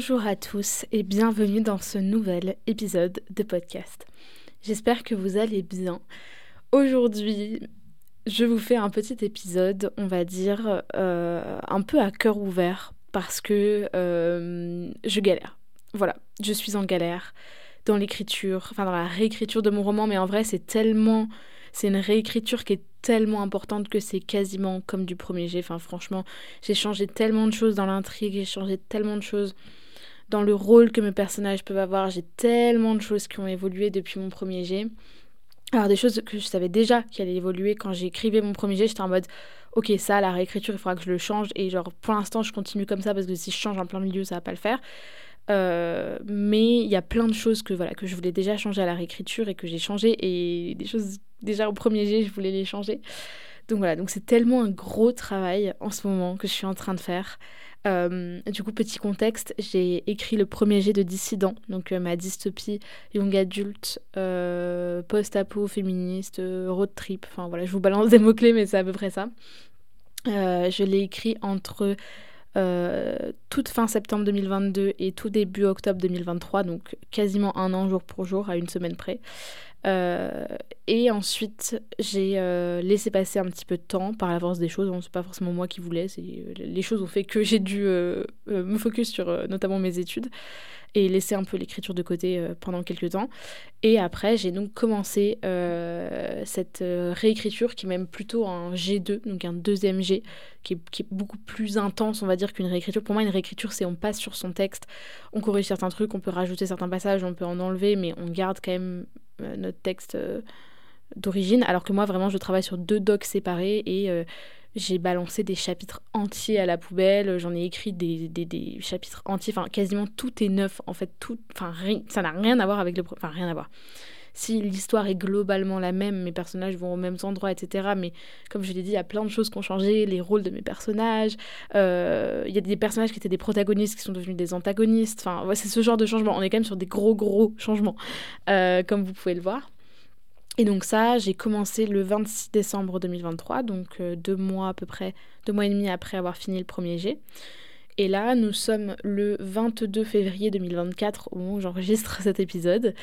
Bonjour à tous et bienvenue dans ce nouvel épisode de podcast. J'espère que vous allez bien. Aujourd'hui, je vous fais un petit épisode, on va dire, euh, un peu à cœur ouvert parce que euh, je galère. Voilà, je suis en galère dans l'écriture, enfin dans la réécriture de mon roman, mais en vrai c'est tellement... C'est une réécriture qui est tellement importante que c'est quasiment comme du premier jet. Enfin, franchement, j'ai changé tellement de choses dans l'intrigue, j'ai changé tellement de choses dans le rôle que mes personnages peuvent avoir. J'ai tellement de choses qui ont évolué depuis mon premier jet. Alors, des choses que je savais déjà qui allaient évoluer quand j'écrivais mon premier jet, j'étais en mode ok, ça, la réécriture, il faudra que je le change. Et genre, pour l'instant, je continue comme ça parce que si je change en plein milieu, ça va pas le faire. Euh, mais il y a plein de choses que, voilà, que je voulais déjà changer à la réécriture et que j'ai changé. Et des choses déjà au premier jet, je voulais les changer. Donc voilà, donc c'est tellement un gros travail en ce moment que je suis en train de faire. Euh, du coup, petit contexte, j'ai écrit le premier jet de Dissident, donc euh, ma dystopie young adulte, euh, post-apo, féministe, road trip. Enfin voilà, je vous balance des mots-clés, mais c'est à peu près ça. je l'ai écrit entre toute fin septembre 2022 et tout début octobre 2023, donc quasiment un an jour pour jour, à une semaine près. Euh, et ensuite, j'ai euh, laissé passer un petit peu de temps par l'avance des choses. c'est pas forcément moi qui voulais. Euh, les choses ont fait que j'ai dû me focus sur notamment mes études et laisser un peu l'écriture de côté pendant quelques temps. Et après, j'ai donc commencé cette réécriture qui est même plutôt un G2, donc un deuxième G, qui est, beaucoup plus intense, on va dire, qu'une réécriture. Pour moi, une réécriture, c'est on passe sur son texte, on corrige certains trucs, on peut rajouter certains passages, on peut en enlever, mais on garde quand même notre texte euh, d'origine, alors que moi vraiment je travaille sur deux docs séparés et euh, j'ai balancé des chapitres entiers à la poubelle, j'en ai écrit des, chapitres entiers, enfin quasiment tout est neuf en fait, tout, enfin ça n'a rien à voir avec le, enfin rien à voir. Si l'histoire est globalement la même, mes personnages vont aux mêmes endroits, etc. Mais comme je l'ai dit, il y a plein de choses qui ont changé, les rôles de mes personnages. Il y a des personnages qui étaient des protagonistes qui sont devenus des antagonistes. Enfin, c'est ce genre de changement. On est quand même sur des gros, gros changements, comme vous pouvez le voir. Et donc ça, j'ai commencé le 26 décembre 2023, donc deux mois à peu près, deux mois et demi après avoir fini le premier G. Et là, nous sommes le 22 février 2024 au moment où j'enregistre cet épisode.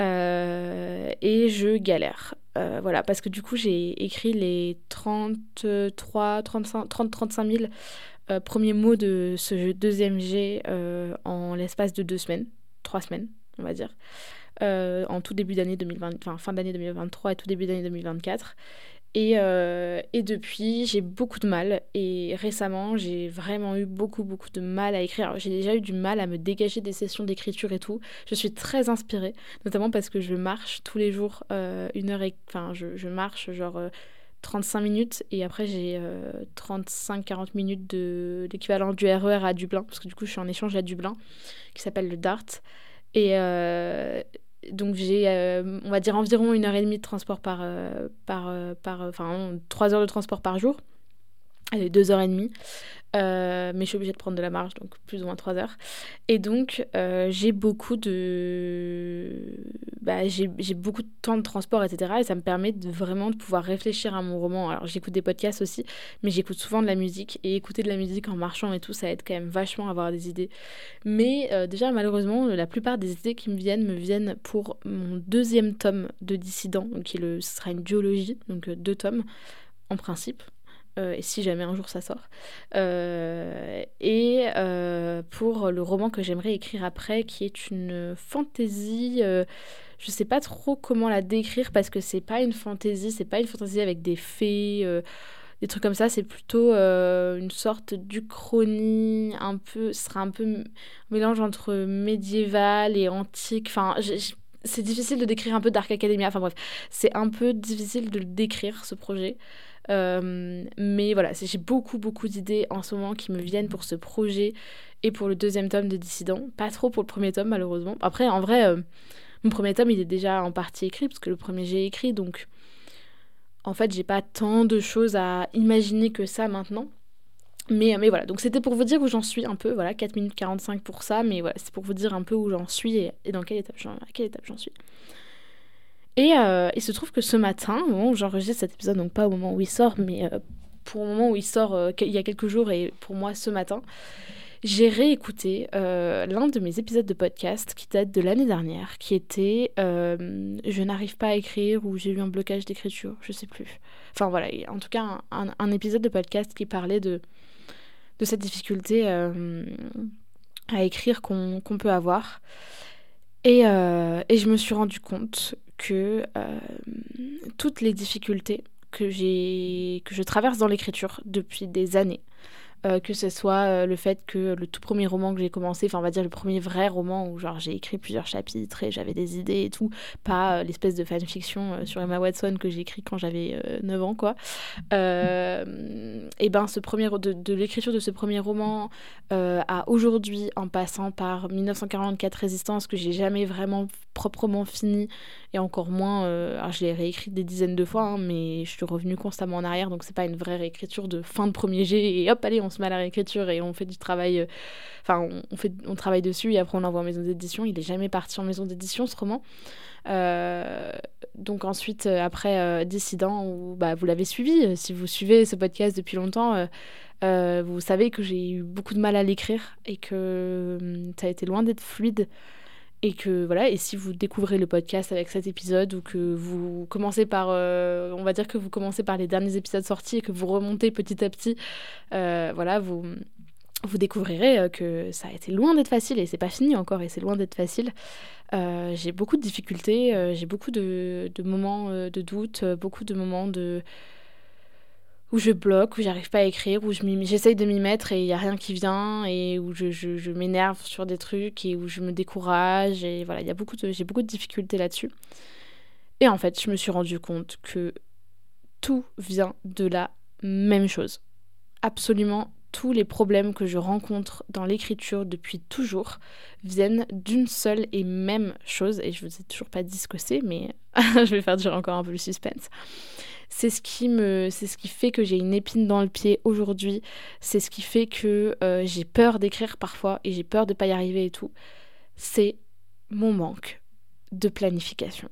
Euh, et je galère. Euh, voilà, parce que du coup, j'ai écrit les 33, 35, 30, 35 000 premiers mots de ce deuxième G euh, en l'espace de deux semaines, trois semaines, on va dire. en tout début d'année 2020, enfin fin d'année 2023 et tout début d'année 2024. Et, euh, et, depuis, j'ai beaucoup de mal. Et récemment, j'ai vraiment eu beaucoup, beaucoup de mal à écrire. J'ai déjà eu du mal à me dégager des sessions d'écriture et tout. Je suis très inspirée, notamment parce que je marche tous les jours euh, une heure et... Enfin, je, je marche genre 35 euh, minutes et après j'ai 35-40 minutes de l'équivalent du RER e à Dublin, parce que du coup, je suis en échange à Dublin, qui s'appelle le DART. Et, donc j'ai, euh, on va dire, environ une heure et demie de transport par, euh, par, euh, par enfin, trois heures de transport par jour, et deux heures et demie. Euh, mais je suis obligée de prendre de la marge, donc plus ou moins 3 heures. Et donc, euh, j'ai beaucoup de... Bah, j'ai beaucoup de temps de transport, etc. Et ça me permet vraiment de pouvoir réfléchir à mon roman. Alors, j'écoute des podcasts aussi, mais j'écoute souvent de la musique. Et écouter de la musique en marchant et tout, ça aide quand même vachement à avoir des idées. Mais euh, déjà, malheureusement, la plupart des idées qui me viennent me viennent pour mon deuxième tome de Dissident, qui le, sera une duologie, donc deux tomes en principe. Euh, et si jamais un jour ça sort. Euh, et euh, pour le roman que j'aimerais écrire après, qui est une fantaisie. je sais pas trop comment la décrire parce que c'est pas une fantaisie, c'est pas une fantaisie avec des fées, des trucs comme ça. C'est plutôt une sorte d'uchronie, un peu, ce sera un peu mélange entre médiéval et antique. Enfin, c'est difficile de décrire un peu Dark Academia. Enfin bref, c'est un peu difficile de le décrire ce projet. Euh, mais voilà, j'ai beaucoup, beaucoup d'idées en ce moment qui me viennent pour ce projet et pour le deuxième tome de Dissident. Pas trop pour le premier tome, malheureusement. Après, en vrai, euh, mon premier tome, il est déjà en partie écrit, parce que le premier, j'ai écrit. Donc, en fait, j'ai pas tant de choses à imaginer que ça maintenant. Mais, mais voilà, donc c'était pour vous dire où j'en suis un peu, voilà, 4 minutes 45 pour ça, mais voilà, c'est pour vous dire un peu où j'en suis et, dans quelle étape à quelle étape j'en suis. Et euh, il se trouve que ce matin, au moment où j'enregistre cet épisode, donc pas au moment où il sort, mais euh, pour le moment où il sort euh, il y a quelques jours et pour moi ce matin, j'ai réécouté l'un de mes épisodes de podcast qui date de l'année dernière, qui était Je n'arrive pas à écrire ou j'ai eu un blocage d'écriture, je sais plus. Enfin voilà, en tout cas un, épisode de podcast qui parlait de, cette difficulté à écrire qu'on peut avoir. Et, je me suis rendu compte que euh, toutes les difficultés que, que je traverse dans l'écriture depuis des années, euh, que ce soit euh, le fait que le tout premier roman que j'ai commencé, enfin on va dire le premier vrai roman où genre j'ai écrit plusieurs chapitres et j'avais des idées et tout, pas l'espèce de fanfiction sur Emma Watson que j'ai écrit quand j'avais 9 ans quoi. et ben ce premier de, de l'écriture de ce premier roman à aujourd'hui en passant par 1944 Résistance que j'ai jamais vraiment proprement fini et encore moins. Euh, je l'ai réécrit des dizaines de fois, hein, mais je suis revenue constamment en arrière, donc c'est pas une vraie réécriture de fin de premier jet et hop, allez, on se met à la réécriture et on fait du travail. Euh, enfin, on, fait, travaille dessus et après on l'envoie en maison d'édition. Il est jamais parti en maison d'édition ce roman. Euh, donc ensuite, après Dissident, où, bah, vous l'avez suivi, si vous suivez ce podcast depuis longtemps, vous savez que j'ai eu beaucoup de mal à l'écrire et que hum, ça a été loin d'être fluide. Et que voilà, et si vous découvrez le podcast avec cet épisode ou que vous commencez par, euh, on va dire que vous commencez par les derniers épisodes sortis et que vous remontez petit à petit, euh, voilà, vous, vous découvrirez euh, que ça a été loin d'être facile et c'est pas fini encore et c'est loin d'être facile. j'ai beaucoup de difficultés, j'ai beaucoup de, de moments de doute, beaucoup de moments de où je bloque, où j'arrive pas à écrire, où j'essaye de m'y mettre et il y a rien qui vient et où je, m'énerve sur des trucs et où je me décourage et voilà, j'ai beaucoup de difficultés là-dessus. Et en fait, je me suis rendu compte que tout vient de la même chose. Absolument tous les problèmes que je rencontre dans l'écriture depuis toujours viennent d'une seule et même chose et je vous ai toujours pas dit ce que c'est mais je vais faire durer encore un peu le suspense c'est ce qui me c'est ce qui fait que j'ai une épine dans le pied aujourd'hui. C'est ce qui fait que euh, j'ai peur d'écrire parfois et j'ai peur de pas y arriver et tout. C'est mon manque de planification.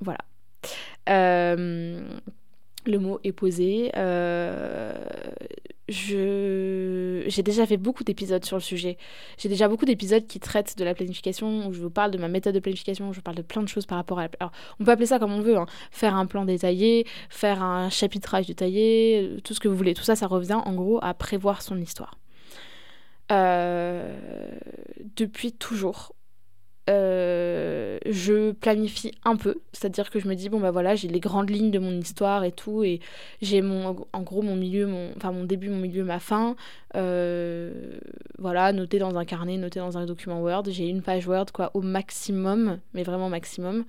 Voilà. Euh, le mot est posé euh, je j'ai déjà fait beaucoup d'épisodes sur le sujet. J'ai déjà beaucoup d'épisodes qui traitent de la planification, où je vous parle de ma méthode de planification, où je parle de plein de choses par rapport à... La... Alors, on peut appeler ça comme on veut, hein. faire un plan détaillé, faire un chapitrage détaillé, euh, tout ce que vous voulez. Tout ça, ça revient en gros à prévoir son histoire. Euh, depuis toujours, euh, je planifie un peu, c'est-à-dire que je me dis bon bah voilà j'ai les grandes lignes de mon histoire et tout et j'ai mon en gros mon milieu mon enfin mon début mon milieu ma fin. Euh, voilà noté dans un carnet noté dans un document Word. J'ai une page Word quoi au maximum mais vraiment maximum.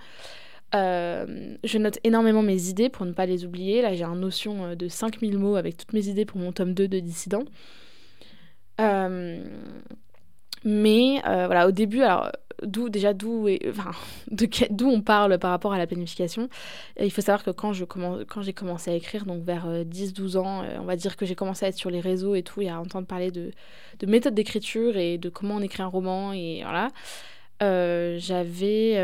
Euh, je note énormément mes idées pour ne pas les oublier. Là j'ai un notion de 5000 mots avec toutes mes idées pour mon tome 2 de Dissident. Mais voilà au début alors d'où déjà d'où enfin, d'où on parle par rapport à la planification. il faut savoir que quand je commence, quand j'ai commencé à écrire, donc vers 10-12 euh, ans, euh, on va dire que j'ai commencé à être sur les réseaux et tout, et à entendre parler de, de méthode d'écriture et de comment on écrit un roman et voilà. Euh, j'avais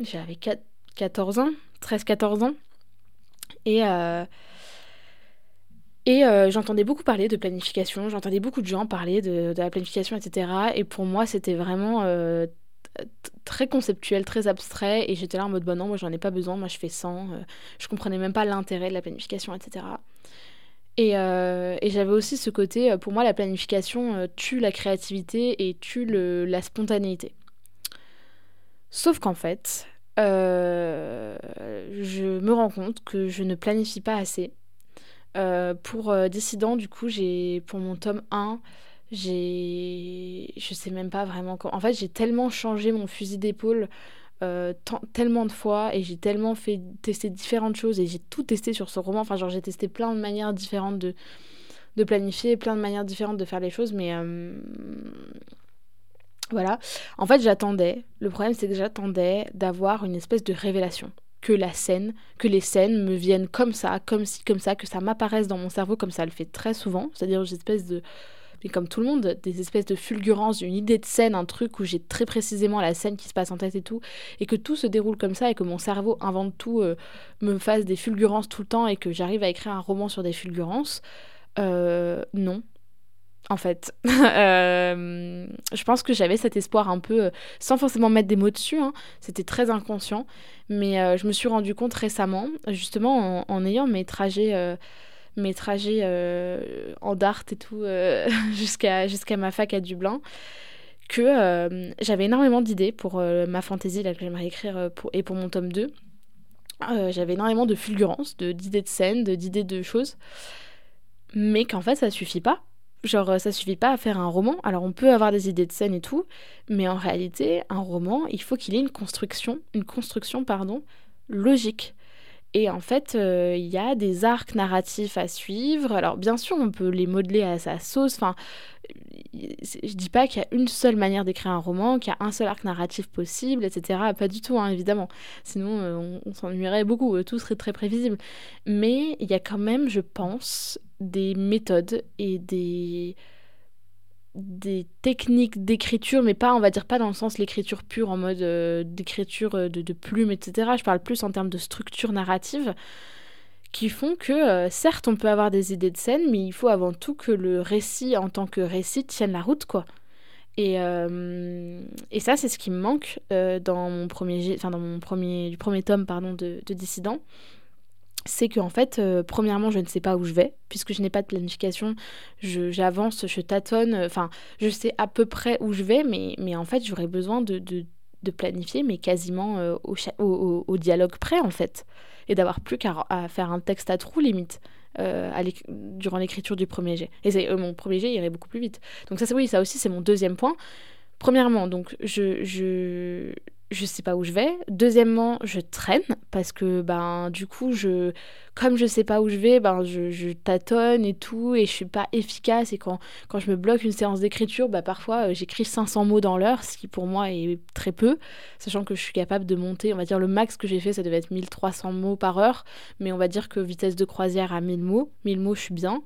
j'avais 14 ans, 13-14 ans. Et et euh, j'entendais beaucoup parler de planification, j'entendais beaucoup de gens parler de, la planification, etc. Et pour moi, c'était vraiment euh, très conceptuel, très abstrait. Et j'étais là en mode, bah non, moi j'en ai pas besoin, moi je fais sans. Euh, je comprenais même pas l'intérêt de la planification, etc. Et, j'avais aussi ce côté, pour moi, la planification tue la créativité et tue la spontanéité. Sauf qu'en fait, je me rends compte que je ne planifie pas assez pour euh, Dissident, du coup, j'ai pour mon tome 1, j'ai. Je sais même pas vraiment quand. En fait, j'ai tellement changé mon fusil d'épaule. Euh, tellement de fois et j'ai tellement fait tester différentes choses et j'ai tout testé sur ce roman. Enfin, genre, j'ai testé plein de manières différentes de, planifier, plein de manières différentes de faire les choses, mais euh, voilà. En fait, j'attendais. Le problème, c'est que j'attendais d'avoir une espèce de révélation. Que la scène, que les scènes me viennent comme ça, comme ci, comme ça, que ça m'apparaisse dans mon cerveau comme ça le fait très souvent. C'est-à-dire une espèce de. Mais comme tout le monde, des espèces de fulgurances, une idée de scène, un truc où j'ai très précisément la scène qui se passe en tête et tout, et que tout se déroule comme ça, et que mon cerveau invente tout, euh, me fasse des fulgurances tout le temps, et que j'arrive à écrire un roman sur des fulgurances. Euh, non, en fait. Euh, je pense que j'avais cet espoir un peu, euh, sans forcément mettre des mots dessus, hein. c'était très inconscient, mais euh, je me suis rendu compte récemment, justement en, ayant mes trajets, mes trajets en Dart et tout, jusqu'à ma fac à Dublin, que j'avais énormément d'idées pour ma fantaisie que j'aimerais écrire et pour mon tome 2. j'avais énormément de fulgurances, d'idées de, de scènes, d'idées de choses, mais qu'en fait ça suffit pas Genre, euh, ça suffit pas à faire un roman. Alors, on peut avoir des idées de scène et tout, mais en réalité, un roman, il faut qu'il ait une construction, une construction, pardon, logique. Et en fait, euh, il y a des arcs narratifs à suivre. Alors, bien sûr, on peut les modeler à sa sauce. Enfin, je dis pas qu'il y a une seule manière d'écrire un roman, qu'il y a un seul arc narratif possible, etc. Pas du tout, hein, évidemment. Sinon, euh, on, on s'ennuierait beaucoup. Tout serait très prévisible. Mais il y a quand même, je pense, des méthodes et des techniques d'écriture, mais pas, on va dire, pas dans le sens l'écriture pure en mode euh, d'écriture euh, de, de plumes, etc. Je parle plus en termes de structure narrative, qui font que, euh, certes, on peut avoir des idées de scène, mais il faut avant tout que le récit en tant que récit tienne la route, quoi. Et, et ça, c'est ce qui me manque dans mon premier, enfin, dans mon premier, du premier tome pardon, de, de Dissident c'est que en fait, euh, premièrement, je ne sais pas où je vais, puisque je n'ai pas de planification. J'avance, je, tâtonne, enfin, je sais à peu près où je vais, mais, mais en fait, j'aurais besoin de, de, planifier, mais quasiment euh, au, au, dialogue près, en fait. Et d'avoir plus qu'à faire un texte à trous, limite, euh, durant l'écriture du premier jet. Et mon premier jet irait beaucoup plus vite. Donc, ça, oui, ça aussi, c'est mon deuxième point. Premièrement, donc, je, je sais pas où je vais. Deuxièmement, je traîne parce que ben du coup je comme je sais pas où je vais, ben je, je tâtonne et tout et je suis pas efficace et quand, quand je me bloque une séance d'écriture, bah parfois euh, j'écris 500 mots dans l'heure, ce qui pour moi est très peu, sachant que je suis capable de monter, on va dire le max que j'ai fait ça devait être 1300 mots par heure, mais on va dire que vitesse de croisière à 1000 mots, 1000 mots je suis bien.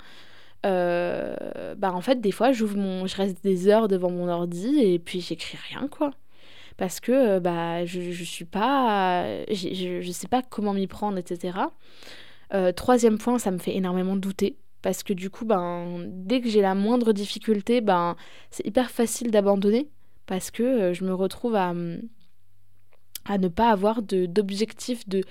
Euh, bah en fait des fois j'ouvre mon je reste des heures devant mon ordi et puis j'écris rien quoi parce que euh, bah, je ne suis pas. Je ne sais pas comment m'y prendre, etc. Euh, troisième point, ça me fait énormément douter. Parce que du coup, ben, dès que j'ai la moindre difficulté, ben, c'est hyper facile d'abandonner. Parce que euh, je me retrouve à, à ne pas avoir d'objectif de,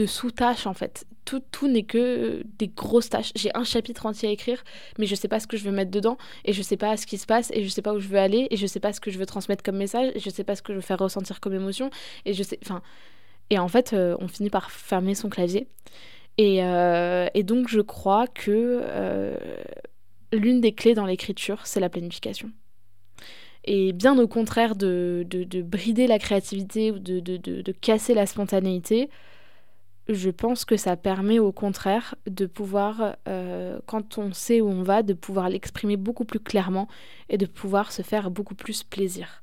de sous-tâches en fait. Tout, tout n'est que des grosses tâches. J'ai un chapitre entier à écrire, mais je sais pas ce que je veux mettre dedans, et je sais pas ce qui se passe, et je sais pas où je veux aller, et je sais pas ce que je veux transmettre comme message, et je sais pas ce que je veux faire ressentir comme émotion, et je sais. Enfin. Et en fait, euh, on finit par fermer son clavier. Et, euh, et donc, je crois que euh, l'une des clés dans l'écriture, c'est la planification. Et bien au contraire de, de, de brider la créativité ou de, de casser la spontanéité, je pense que ça permet au contraire de pouvoir, euh, quand on sait où on va, de pouvoir l'exprimer beaucoup plus clairement et de pouvoir se faire beaucoup plus plaisir.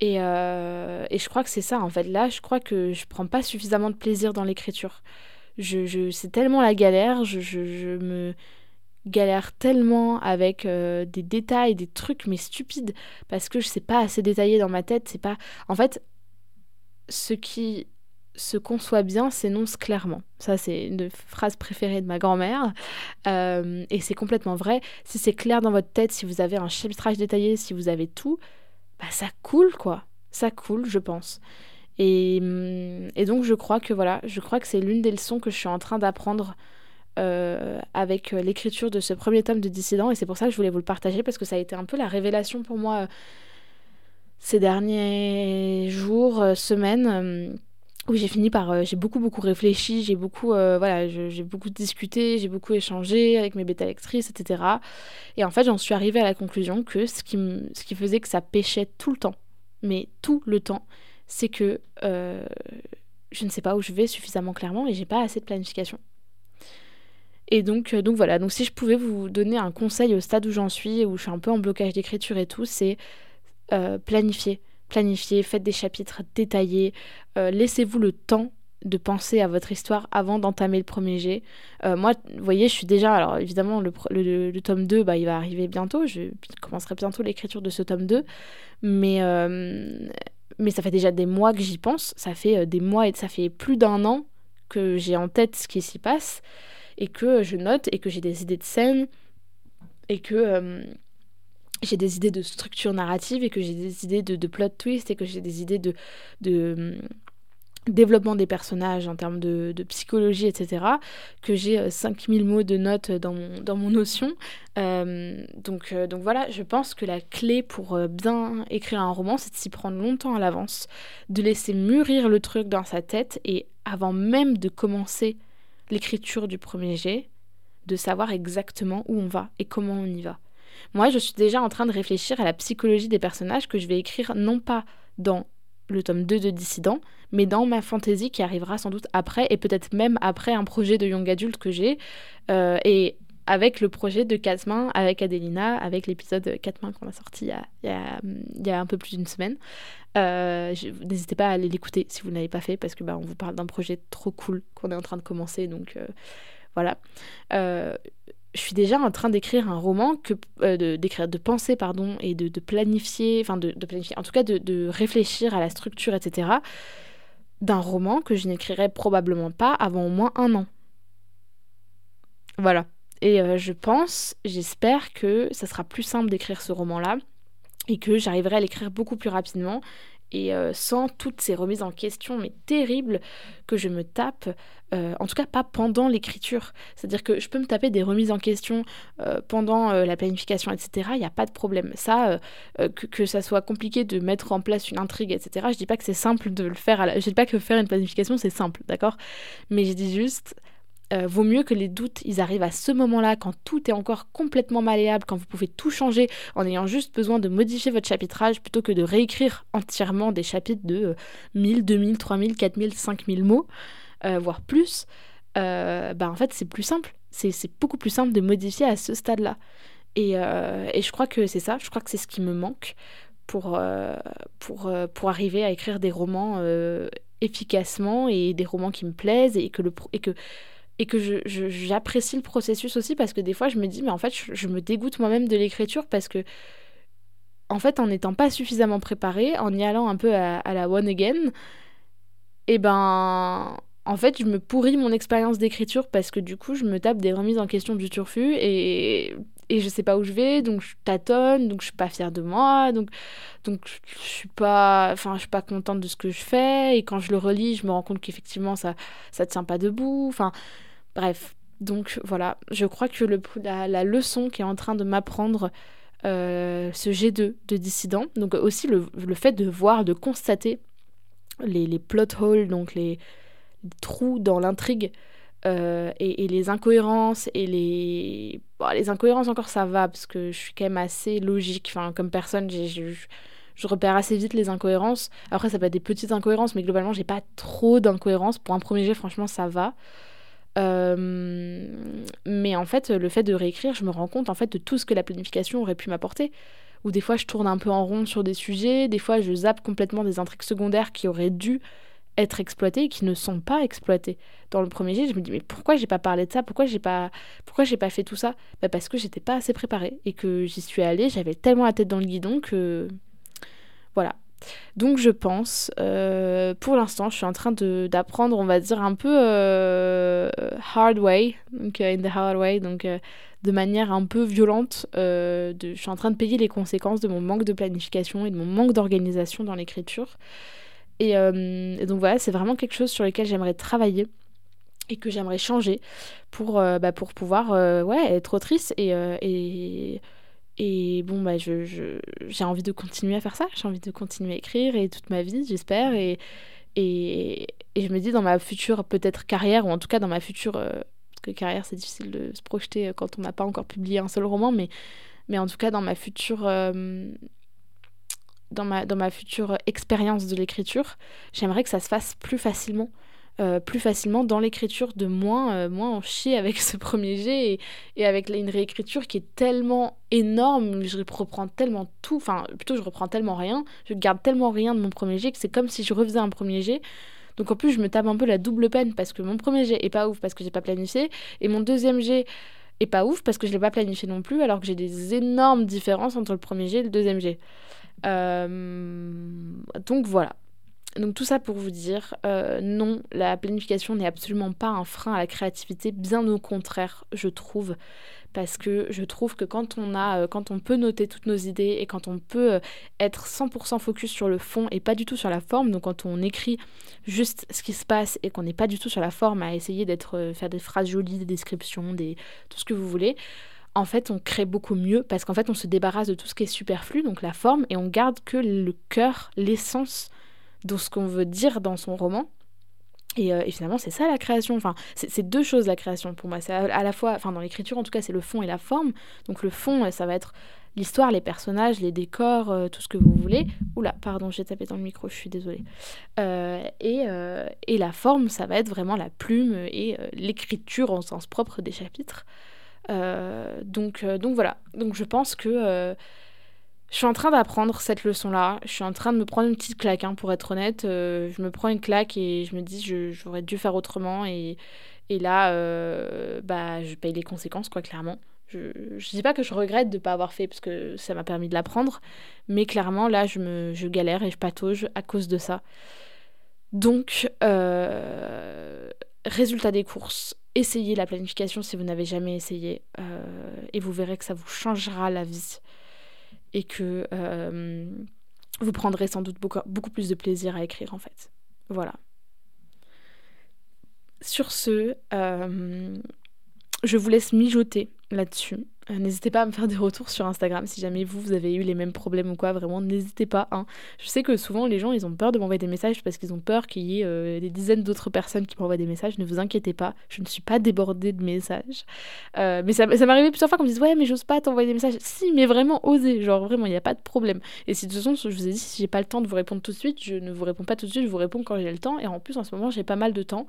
Et, euh, et je crois que c'est ça, en fait. Là, je crois que je prends pas suffisamment de plaisir dans l'écriture. Je, je, c'est tellement la galère, je, je, me galère tellement avec euh, des détails, des trucs, mais stupides, parce que je sais pas assez détailler dans ma tête. C'est pas. En fait, ce qui se conçoit bien s'énonce clairement. Ça, c'est une phrase préférée de ma grand-mère. Euh, et c'est complètement vrai. Si c'est clair dans votre tête, si vous avez un chapitrage détaillé, si vous avez tout, bah ça coule, quoi. Ça coule, je pense. Et, hum, et donc, je crois que voilà, je crois que c'est l'une des leçons que je suis en train d'apprendre euh, avec l'écriture de ce premier tome de Dissident. Et c'est pour ça que je voulais vous le partager, parce que ça a été un peu la révélation pour moi euh, ces derniers jours, semaines où j'ai fini par j'ai beaucoup beaucoup réfléchi j'ai beaucoup voilà j'ai beaucoup discuté j'ai beaucoup échangé avec mes bêta lectrices etc et en fait j'en suis arrivée à la conclusion que ce qui ce qui faisait que ça pêchait tout le temps mais tout le temps c'est que je ne sais pas où je vais suffisamment clairement et j'ai pas assez de planification. Et donc, donc voilà, donc si je pouvais vous donner un conseil au stade où j'en suis, où je suis un peu en blocage d'écriture et tout, c'est planifier planifiez, faites des chapitres détaillés, euh, laissez-vous le temps de penser à votre histoire avant d'entamer le premier jet. Euh, moi, vous voyez, je suis déjà... Alors évidemment, le, le, tome 2, bah, il va arriver bientôt. Je commencerai bientôt l'écriture de ce tome 2. Mais, euh, mais ça fait déjà des mois que j'y pense. Ça fait des mois et ça fait plus d'un an que j'ai en tête ce qui s'y passe. Et que je note et que j'ai des idées de scène. Et que j'ai des idées de structure narrative et que j'ai des idées de, plot twist et que j'ai des idées de, de hum, développement des personnages en termes de, psychologie, etc., que j'ai 5000 euh, mots de notes dans mon, dans mon notion. Euh, donc, euh, donc voilà, je pense que la clé pour bien écrire un roman, c'est de s'y prendre longtemps à l'avance, de laisser mûrir le truc dans sa tête et avant même de commencer l'écriture du premier jet, de savoir exactement où on va et comment on y va. Moi, je suis déjà en train de réfléchir à la psychologie des personnages que je vais écrire non pas dans le tome 2 de Dissident, mais dans ma fantaisie qui arrivera sans doute après, et peut-être même après un projet de young adulte que j'ai, euh, et avec le projet de quatre avec Adelina, avec l'épisode 4 mains qu'on a sorti il y a, un peu plus d'une semaine. Euh, n'hésitez pas à aller l'écouter si vous ne l'avez pas fait, parce que bah, on vous parle d'un projet trop cool qu'on est en train de commencer, donc euh, voilà je suis déjà en train d'écrire un roman, que, euh, de, penser, pardon, et de, planifier, enfin de, planifier, en tout cas de, réfléchir à la structure, etc., d'un roman que je n'écrirai probablement pas avant au moins un an. Voilà. Et euh, je pense, j'espère que ça sera plus simple d'écrire ce roman-là et que j'arriverai à l'écrire beaucoup plus rapidement et euh, sans toutes ces remises en question mais terribles que je me tape, euh, en tout cas pas pendant l'écriture. C'est-à-dire que je peux me taper des remises en question euh, pendant la planification, etc. Il n'y a pas de problème. Ça, que, ça soit compliqué de mettre en place une intrigue, etc. Je dis pas que c'est simple de le faire. À la... Je dis pas que faire une planification c'est simple, d'accord? Mais je dis juste euh, vaut mieux que les doutes, ils arrivent à ce moment-là, quand tout est encore complètement malléable, quand vous pouvez tout changer en ayant juste besoin de modifier votre chapitrage plutôt que de réécrire entièrement des chapitres de 1000, 2000, 3000, 4000, 5000 mots, euh, voire plus. Euh, bah en fait, c'est plus simple. C'est beaucoup plus simple de modifier à ce stade-là. Et, et, je crois que c'est ça, je crois que c'est ce qui me manque pour, pour, pour arriver à écrire des romans efficacement et des romans qui me plaisent et que, le, et que et que j'apprécie le processus aussi parce que des fois je me dis mais en fait je, me dégoûte moi-même de l'écriture parce que en fait en n'étant pas suffisamment préparée, en y allant un peu à, la one again, et eh ben en fait je me pourris mon expérience d'écriture parce que du coup je me tape des remises en question du turfu et et je sais pas où je vais donc je tâtonne donc je suis pas fière de moi donc donc je suis pas suis pas contente de ce que je fais et quand je le relis je me rends compte qu'effectivement ça ça tient pas debout Bref, donc voilà, je crois que la, leçon qui est en train de m'apprendre euh, ce G2 de dissident, donc aussi le, fait de voir, de constater les, plot holes, donc les, trous dans l'intrigue euh, et, les incohérences et les les incohérences encore ça va parce que je suis quand même assez logique. Enfin comme personne je, je repère assez vite les incohérences. Après ça peut être des petites incohérences mais globalement j'ai pas trop d'incohérences. Pour un premier jet franchement ça va euh, mais en fait, le fait de réécrire, je me rends compte en fait de tout ce que la planification aurait pu m'apporter. Ou des fois, je tourne un peu en rond sur des sujets, des fois, je zappe complètement des intrigues secondaires qui auraient dû être exploitées et qui ne sont pas exploitées. Dans le premier jet, je me dis mais pourquoi j'ai pas parlé de ça? Pourquoi j'ai pas pourquoi j'ai pas fait tout ça? Bah parce que j'étais pas assez préparée et que j'y suis allée, j'avais tellement la tête dans le guidon que voilà, donc je pense, euh, pour l'instant, je suis en train d'apprendre, on va dire, un peu euh, hard way, donc euh, in the hard way, donc de manière un peu violente. Je suis en train de payer les conséquences de mon manque de planification et de mon manque d'organisation dans l'écriture. Et, donc voilà, c'est vraiment quelque chose sur lequel j'aimerais travailler et que j'aimerais changer pour, bah, pour pouvoir ouais, être autrice et et bon, bah, je, j'ai envie de continuer à faire ça, j'ai envie de continuer à écrire et toute ma vie, j'espère. Et, Et, je me dis dans ma future peut-être carrière, ou en tout cas dans ma future... parce que carrière c'est difficile de se projeter quand on n'a pas encore publié un seul roman, mais, mais en tout cas dans ma future dans ma, dans ma future expérience de l'écriture, j'aimerais que ça se fasse plus facilement. Euh, plus facilement dans l'écriture, de moins, euh, moins en chier avec ce premier jet et, avec une réécriture qui est tellement énorme, je reprends tellement tout, enfin plutôt je reprends tellement rien, je garde tellement rien de mon premier jet que c'est comme si je refaisais un premier jet. Donc en plus je me tape un peu la double peine parce que mon premier jet est pas ouf parce que j'ai pas planifié et mon deuxième jet est pas ouf parce que je l'ai pas planifié non plus alors que j'ai des énormes différences entre le premier jet et le deuxième jet. Euh, donc voilà. Donc tout ça pour vous dire, euh, non, la planification n'est absolument pas un frein à la créativité, bien au contraire, je trouve, parce que je trouve que quand on a, euh, quand on peut noter toutes nos idées et quand on peut être 100% focus sur le fond et pas du tout sur la forme, donc quand on écrit juste ce qui se passe et qu'on n'est pas du tout sur la forme à essayer d'être, faire des phrases jolies, des descriptions, des, tout ce que vous voulez, en fait, on crée beaucoup mieux parce qu'en fait, on se débarrasse de tout ce qui est superflu, donc la forme, et on garde que le cœur, l'essence de ce qu'on veut dire dans son roman. Et, euh, finalement, c'est ça la création. Enfin, c'est deux choses la création pour moi. C'est à, la fois, enfin, dans l'écriture en tout cas, c'est le fond et la forme. Donc le fond, ça va être l'histoire, les personnages, les décors, euh, tout ce que vous voulez. Oula, pardon, j'ai tapé dans le micro, je suis désolée. Euh, et, et, la forme, ça va être vraiment la plume et l'écriture au sens propre des chapitres. Euh, donc, euh, donc voilà. Donc je pense que euh, je suis en train d'apprendre cette leçon-là. Je suis en train de me prendre une petite claque, hein, pour être honnête. je me prends une claque et je me dis j'aurais dû faire autrement. Et, là, bah, je paye les conséquences, quoi, clairement. Je ne dis pas que je regrette de ne pas avoir fait parce que ça m'a permis de l'apprendre, mais clairement, là, je, me, galère et je patauge à cause de ça. Donc, résultat des courses, essayez la planification si vous n'avez jamais essayé euh, et vous verrez que ça vous changera la vie et que euh, vous prendrez sans doute beaucoup, plus de plaisir à écrire en fait. Voilà. Sur ce, euh, je vous laisse mijoter là-dessus. Euh, n'hésitez pas à me faire des retours sur Instagram si jamais vous, vous avez eu les mêmes problèmes ou quoi. Vraiment, n'hésitez pas. Hein. Je sais que souvent, les gens, ils ont peur de m'envoyer des messages parce qu'ils ont peur qu'il y ait euh, des dizaines d'autres personnes qui m'envoient des messages. Ne vous inquiétez pas, je ne suis pas débordée de messages. Euh, mais ça, ça m'est arrivé plusieurs fois qu'on me dise Ouais, mais j'ose pas t'envoyer des messages. Si, mais vraiment, osez. Genre, vraiment, il n'y a pas de problème. Et si de toute façon, je vous ai dit, si j'ai pas le temps de vous répondre tout de suite, je ne vous réponds pas tout de suite, je vous réponds quand j'ai le temps. Et en plus, en ce moment, j'ai pas mal de temps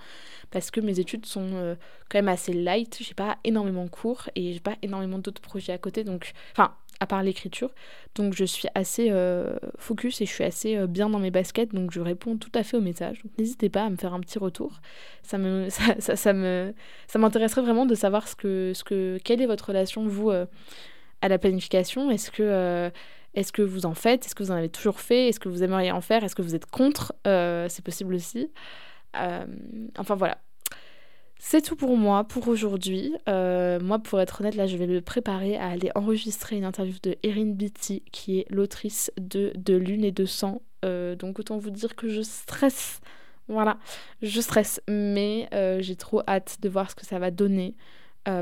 parce que mes études sont quand même assez light. J'ai pas énormément cours et j'ai pas énormément d'autres projets à côté donc, enfin, à part l'écriture. Donc je suis assez euh, focus et je suis assez euh, bien dans mes baskets, donc je réponds tout à fait aux messages. N'hésitez pas à me faire un petit retour. Ça me, ça, me, ça m'intéresserait vraiment de savoir ce que, ce que, quelle est votre relation vous euh, à la planification. Est-ce que est-ce que vous en faites? Est-ce que vous en avez toujours fait? Est-ce que vous aimeriez en faire? Est-ce que vous êtes contre? C'est possible aussi. enfin voilà, c'est tout pour moi pour aujourd'hui. Euh, moi, pour être honnête, là, je vais me préparer à aller enregistrer une interview de Erin Beatty, qui est l'autrice de De Lune et de Sang. Euh, donc, autant vous dire que je stresse. Voilà, je stresse, mais euh, j'ai trop hâte de voir ce que ça va donner.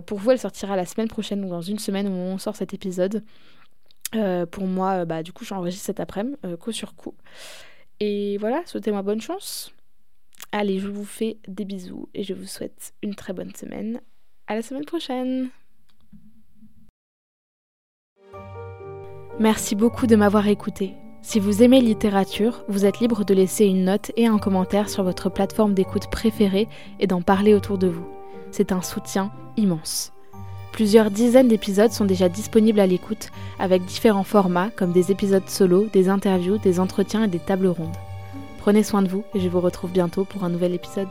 pour vous, elle sortira la semaine prochaine, ou dans une semaine où on sort cet épisode. pour moi, bah, du coup, j'enregistre cet après-midi, coup sur coup. Et voilà, souhaitez-moi bonne chance. Allez, je vous fais des bisous et je vous souhaite une très bonne semaine. À la semaine prochaine. Merci beaucoup de m'avoir écouté. Si vous aimez littérature, vous êtes libre de laisser une note et un commentaire sur votre plateforme d'écoute préférée et d'en parler autour de vous. C'est un soutien immense. Plusieurs dizaines d'épisodes sont déjà disponibles à l'écoute avec différents formats comme des épisodes solo, des interviews, des entretiens et des tables rondes. Prenez soin de vous et je vous retrouve bientôt pour un nouvel épisode.